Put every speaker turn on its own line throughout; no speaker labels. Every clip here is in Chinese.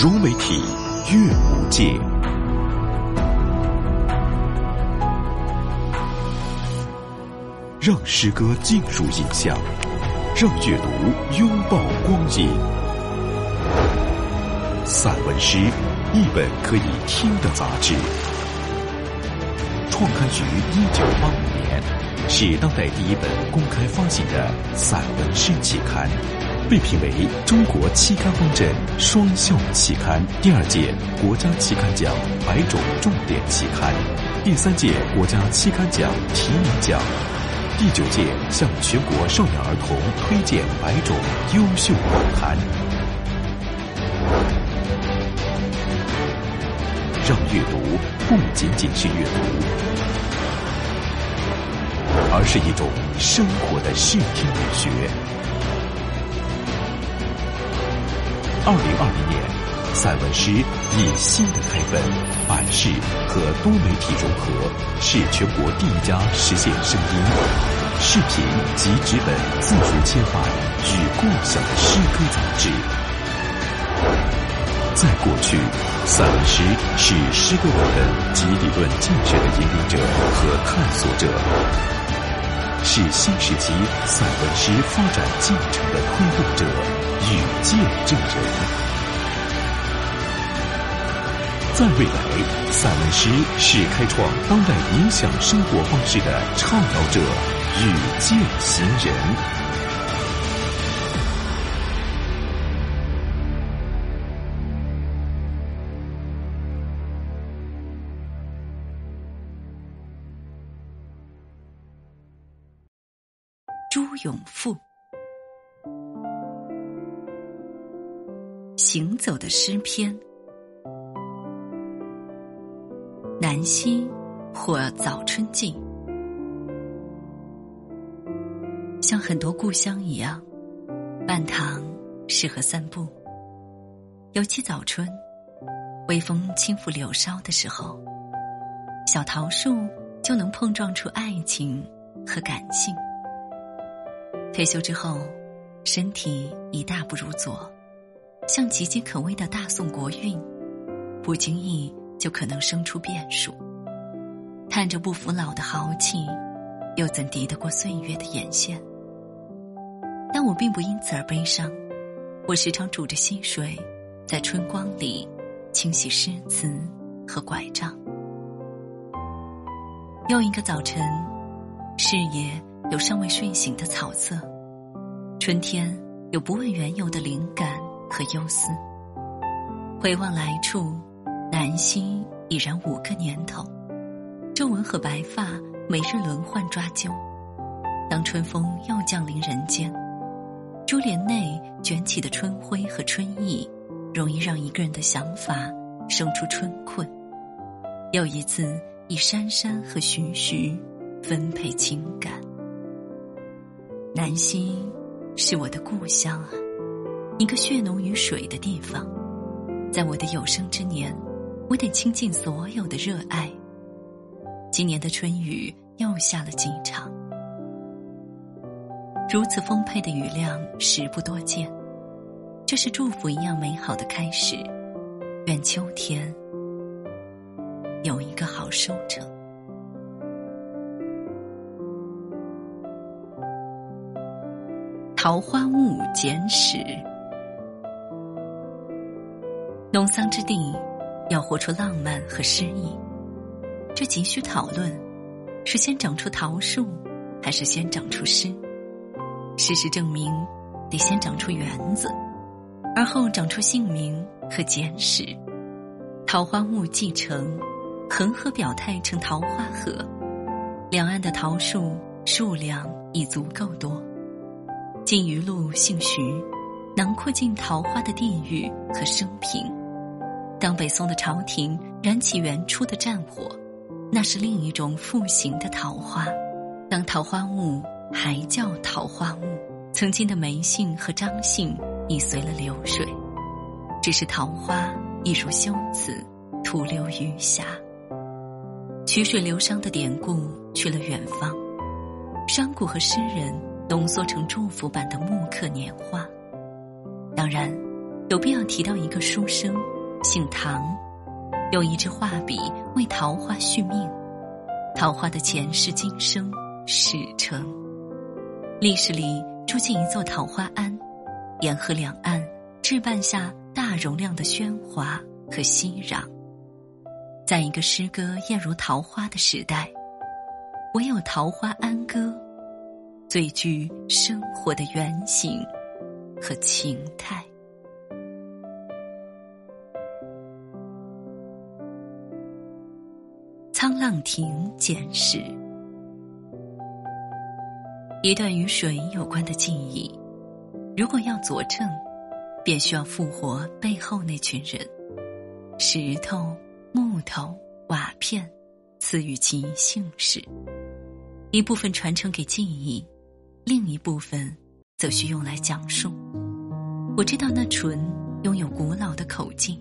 融媒体阅无界，让诗歌进入影像，让阅读拥抱光影。散文诗，一本可以听的杂志，创刊于一九八五年，是当代第一本公开发行的散文诗期刊。被评为中国期刊方阵双校期刊，第二届国家期刊奖百种重点期刊，第三届国家期刊奖提名奖，第九届向全国少年儿童推荐百种优秀报刊，让阅读不仅仅是阅读，而是一种生活的视听美学。二零二零年，散文诗以新的开本、版式和多媒体融合，是全国第一家实现声音、视频及纸本自主切换与共享的诗歌杂志。在过去，散文诗是诗歌文本及理论建设的引领者和探索者，是新时期散文诗发展进程的推动者。与见证人，在未来，散文诗是开创当代影响生活方式的倡导者与践行人。
朱永富。行走的诗篇，南溪或早春季，像很多故乡一样，半塘适合散步。尤其早春，微风轻拂柳梢的时候，小桃树就能碰撞出爱情和感性。退休之后，身体已大不如左。像岌岌可危的大宋国运，不经意就可能生出变数。叹着不服老的豪气，又怎敌得过岁月的眼线？但我并不因此而悲伤。我时常拄着溪水，在春光里清洗诗词和拐杖。又一个早晨，视野有尚未睡醒的草色，春天有不问缘由的灵感。和忧思。回望来处，南溪已然五个年头，皱纹和白发每日轮换抓阄。当春风又降临人间，珠帘内卷起的春晖和春意，容易让一个人的想法生出春困。又一次以姗姗和徐徐分配情感。南溪是我的故乡啊。一个血浓于水的地方，在我的有生之年，我得倾尽所有的热爱。今年的春雨又下了几场，如此丰沛的雨量时不多见，这是祝福一样美好的开始。愿秋天有一个好收成。桃花坞简史。农桑之地，要活出浪漫和诗意，这急需讨论：是先长出桃树，还是先长出诗？事实证明，得先长出园子，而后长出姓名和简史。桃花坞继承，恒河表态成桃花河，两岸的桃树数量已足够多。金鱼路姓徐，囊括尽桃花的地域和生平。当北宋的朝廷燃起元初的战火，那是另一种复兴的桃花。当桃花坞还叫桃花坞，曾经的梅姓和张姓已随了流水，只是桃花一如修辞，徒留余霞。曲水流觞的典故去了远方，商贾和诗人浓缩成祝福版的木刻年画。当然，有必要提到一个书生，姓唐，用一支画笔为桃花续命。桃花的前世今生始成。历史里住进一座桃花庵，沿河两岸置办下大容量的喧哗和熙攘。在一个诗歌艳如桃花的时代，唯有桃花庵歌，最具生活的原型和情态。沧浪亭简史，一段与水有关的记忆，如果要佐证，便需要复活背后那群人：石头、木头、瓦片，赐予其姓氏。一部分传承给记忆，另一部分则需用来讲述。我知道那唇拥有古老的口径，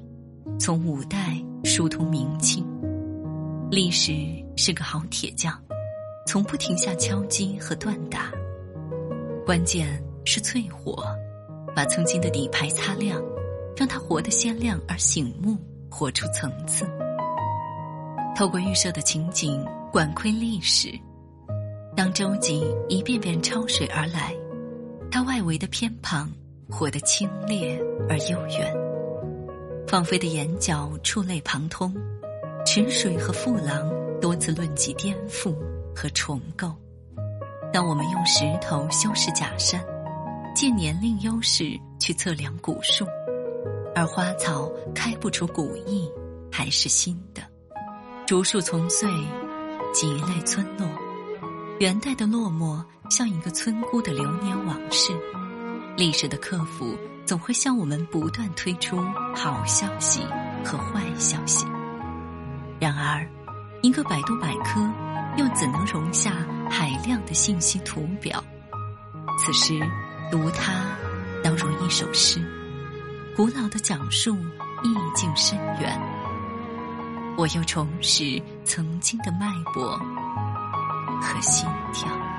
从五代疏通明清。历史是个好铁匠，从不停下敲击和锻打。关键是淬火，把曾经的底牌擦亮，让它活得鲜亮而醒目，活出层次。透过预设的情景，管窥历史。当舟楫一遍遍超水而来，它外围的偏旁活得清冽而悠远。放飞的眼角触类旁通。池水和父郎多次论及颠覆和重构。当我们用石头修饰假山，借年龄优势去测量古树，而花草开不出古意，还是新的。竹树丛碎，几类村落。元代的落寞像一个村姑的流年往事。历史的客服总会向我们不断推出好消息和坏消息。然而，一个百度百科又怎能容下海量的信息图表？此时，读它，当如一首诗，古老的讲述，意境深远。我又重拾曾经的脉搏和心跳。